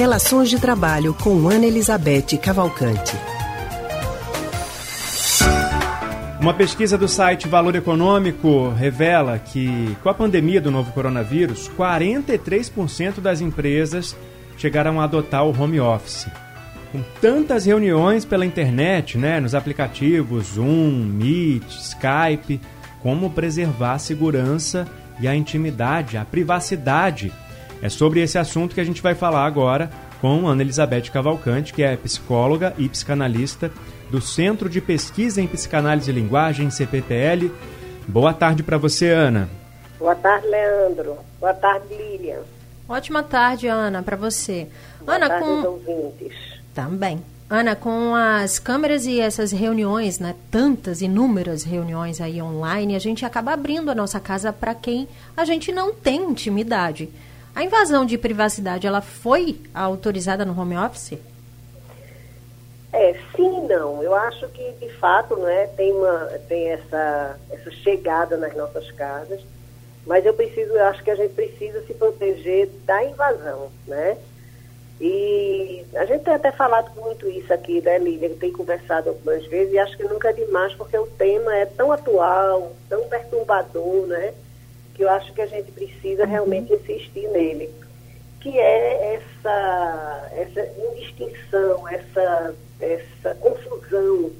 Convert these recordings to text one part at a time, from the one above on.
Relações de Trabalho com Ana Elizabeth Cavalcante. Uma pesquisa do site Valor Econômico revela que, com a pandemia do novo coronavírus, 43% das empresas chegaram a adotar o home office. Com tantas reuniões pela internet, né, nos aplicativos Zoom, Meet, Skype, como preservar a segurança e a intimidade, a privacidade. É sobre esse assunto que a gente vai falar agora com Ana Elizabeth Cavalcante, que é psicóloga e psicanalista do Centro de Pesquisa em Psicanálise e Linguagem, CPPL. Boa tarde para você, Ana. Boa tarde, Leandro. Boa tarde, Lilian. Ótima tarde, Ana, para você. Boa Ana, tarde, com... ouvintes. Também. Ana, com as câmeras e essas reuniões, né, tantas, inúmeras reuniões aí online, a gente acaba abrindo a nossa casa para quem a gente não tem intimidade. A invasão de privacidade, ela foi autorizada no home office? É, sim não. Eu acho que, de fato, né, tem, uma, tem essa, essa chegada nas nossas casas, mas eu preciso, eu acho que a gente precisa se proteger da invasão, né? E a gente tem até falado muito isso aqui, né, Lívia? Tem conversado algumas vezes e acho que nunca é demais, porque o tema é tão atual, tão perturbador, né? Que eu acho que a gente precisa realmente insistir nele. Que é essa, essa indistinção, essa essa confusão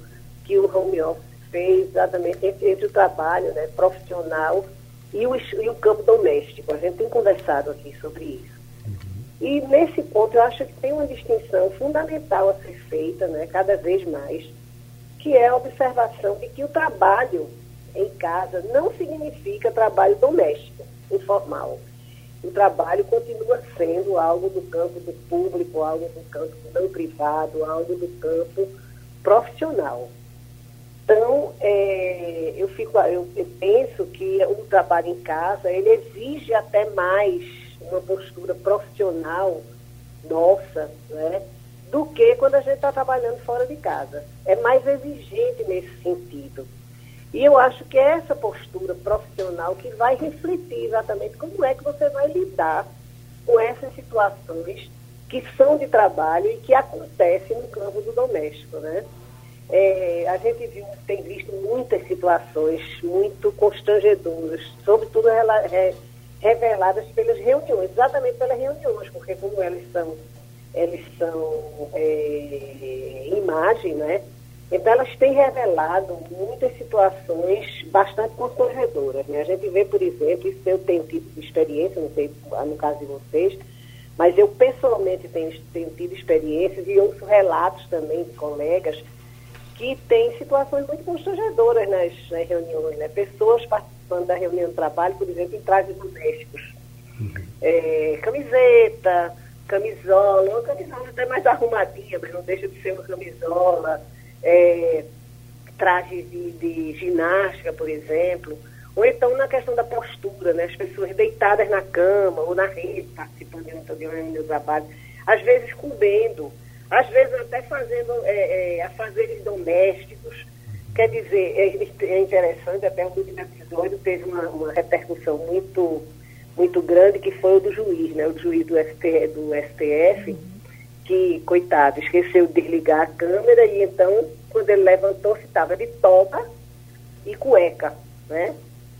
que o home office fez exatamente entre, entre o trabalho né, profissional e o, e o campo doméstico. A gente tem conversado aqui sobre isso. Uhum. E nesse ponto eu acho que tem uma distinção fundamental a ser feita, né, cada vez mais, que é a observação de que o trabalho em casa não significa trabalho doméstico, informal o trabalho continua sendo algo do campo do público, algo do campo não privado, algo do campo profissional. Então, é, eu, fico, eu, penso que o trabalho em casa, ele exige até mais uma postura profissional nossa, né, do que quando a gente está trabalhando fora de casa. É mais exigente. E eu acho que é essa postura profissional que vai refletir exatamente como é que você vai lidar com essas situações que são de trabalho e que acontecem no campo do doméstico, né? É, a gente viu, tem visto muitas situações muito constrangedoras, sobretudo reveladas pelas reuniões, exatamente pelas reuniões, porque como elas são, elas são é, imagem, né? Então, elas têm revelado muitas situações bastante constrangedoras. Né? A gente vê, por exemplo, isso eu tenho tido experiência, não sei no caso de vocês, mas eu pessoalmente tenho, tenho tido experiências e ouço relatos também de colegas que têm situações muito constrangedoras nas, nas reuniões. Né? Pessoas participando da reunião de trabalho, por exemplo, em trajes domésticos. Uhum. É, camiseta, camisola, uma camisola até mais arrumadinha, mas não deixa de ser uma camisola é, trajes de, de, ginástica, por exemplo, ou então na questão da postura, né? as pessoas deitadas na cama ou na rede, participando de uma reunião de trabalho, às vezes comendo, às vezes até fazendo é, é, afazeres domésticos. Quer dizer, é, é interessante, até o último episódio teve uma, uma repercussão muito muito grande que foi o do juiz, né? O juiz do, ST, do STF, que, coitado, esqueceu de desligar a câmera e então, quando ele levantou-se, estava de toga e cueca, né?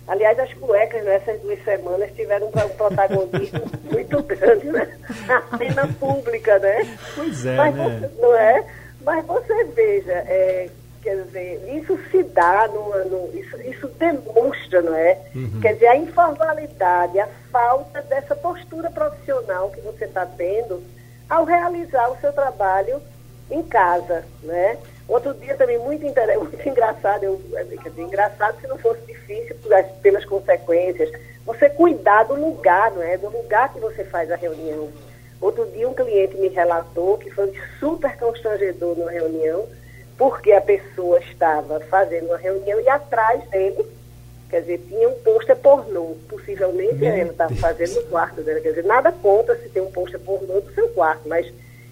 Aliás, as cuecas nessas duas semanas tiveram um protagonismo muito grande né? na cena pública, né? Pois é, Mas né? Você, não é? Mas você veja, é, quer dizer, isso se dá, numa, no, isso, isso demonstra, não é? Uhum. Quer dizer, a informalidade, a falta dessa postura profissional que você está tendo ao realizar o seu trabalho em casa, né? Outro dia também muito, muito engraçado, eu, é, quer dizer, engraçado se não fosse difícil pelas consequências, você cuidar do lugar, não é? Do lugar que você faz a reunião. Outro dia um cliente me relatou que foi super constrangedor numa reunião, porque a pessoa estava fazendo uma reunião e atrás dele Quer dizer, tinha um pôster pornô. Possivelmente ela estava fazendo no quarto dela. Quer dizer, nada conta se tem um pôster pornô do seu quarto, mas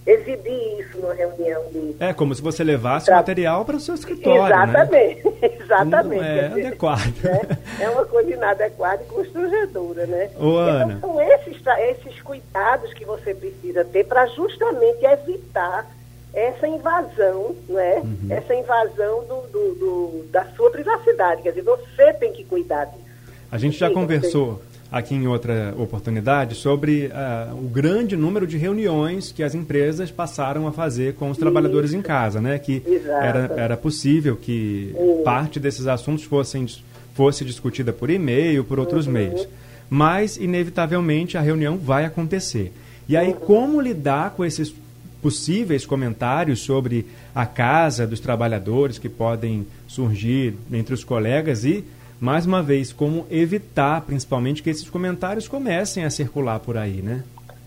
exibir isso numa reunião de. É como se você levasse o material para o seu escritório. Exatamente, né? exatamente. Não é adequado. Né? É uma coisa inadequada e constrangedora, né? Ô, Ana. Então, são esses, esses cuidados que você precisa ter para justamente evitar essa invasão, né? Uhum. Essa invasão do, do, do, da sua privacidade. Quer dizer, você tem que cuidar disso. A gente já Sim, conversou. Aqui em outra oportunidade sobre uh, o grande número de reuniões que as empresas passaram a fazer com os trabalhadores em casa, né? Que era, era possível que parte desses assuntos fossem fosse discutida por e-mail, por outros uhum. meios. Mas, inevitavelmente, a reunião vai acontecer. E aí, uhum. como lidar com esses possíveis comentários sobre a casa dos trabalhadores que podem surgir entre os colegas e mais uma vez, como evitar, principalmente, que esses comentários comecem a circular por aí, né?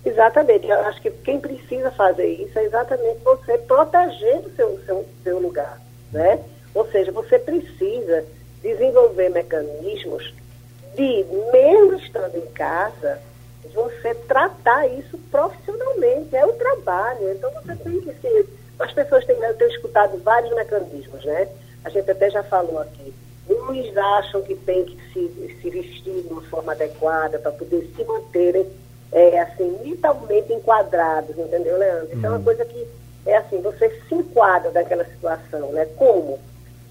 Exatamente. Eu acho que quem precisa fazer isso é exatamente você protegendo o seu, seu, seu lugar, né? Ou seja, você precisa desenvolver mecanismos de, mesmo estando em casa, você tratar isso profissionalmente. É o trabalho. Então, você tem que ser... As pessoas têm, eu tenho escutado vários mecanismos, né? A gente até já falou aqui Uns acham que tem que se, se vestir de uma forma adequada para poder se manterem é, assim, vitalmente enquadrados, entendeu, Leandro? Isso é uma uhum. coisa que é assim, você se enquadra daquela situação, né? Como?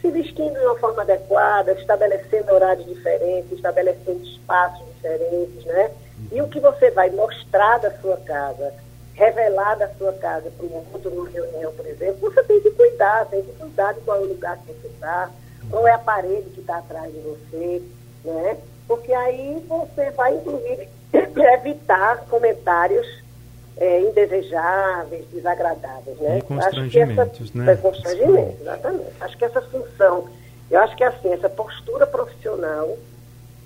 Se vestindo de uma forma adequada, estabelecendo horários diferentes, estabelecendo espaços diferentes, né? E o que você vai mostrar da sua casa, revelar da sua casa para um outro numa reunião, por exemplo, você tem que cuidar, tem que cuidar de qual é o lugar que você está, qual é a parede que está atrás de você, né? Porque aí você vai, inclusive, evitar comentários é, indesejáveis, desagradáveis, né? E constrangimentos, essa, né? É, constrangimentos, exatamente. Acho que essa função, eu acho que assim, essa postura profissional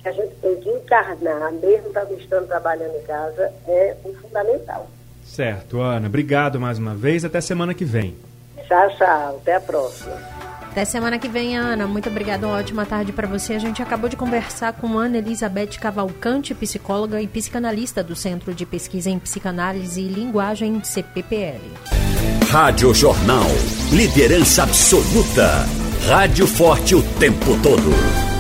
que a gente tem que encarnar, mesmo estando trabalhando em casa, é fundamental. Certo, Ana. Obrigado mais uma vez. Até semana que vem. Tchau, tchau. Até a próxima. Até semana que vem, Ana. Muito obrigada, uma ótima tarde para você. A gente acabou de conversar com Ana Elizabeth Cavalcante, psicóloga e psicanalista do Centro de Pesquisa em Psicanálise e Linguagem CPPL. Rádio Jornal. Liderança absoluta. Rádio forte o tempo todo.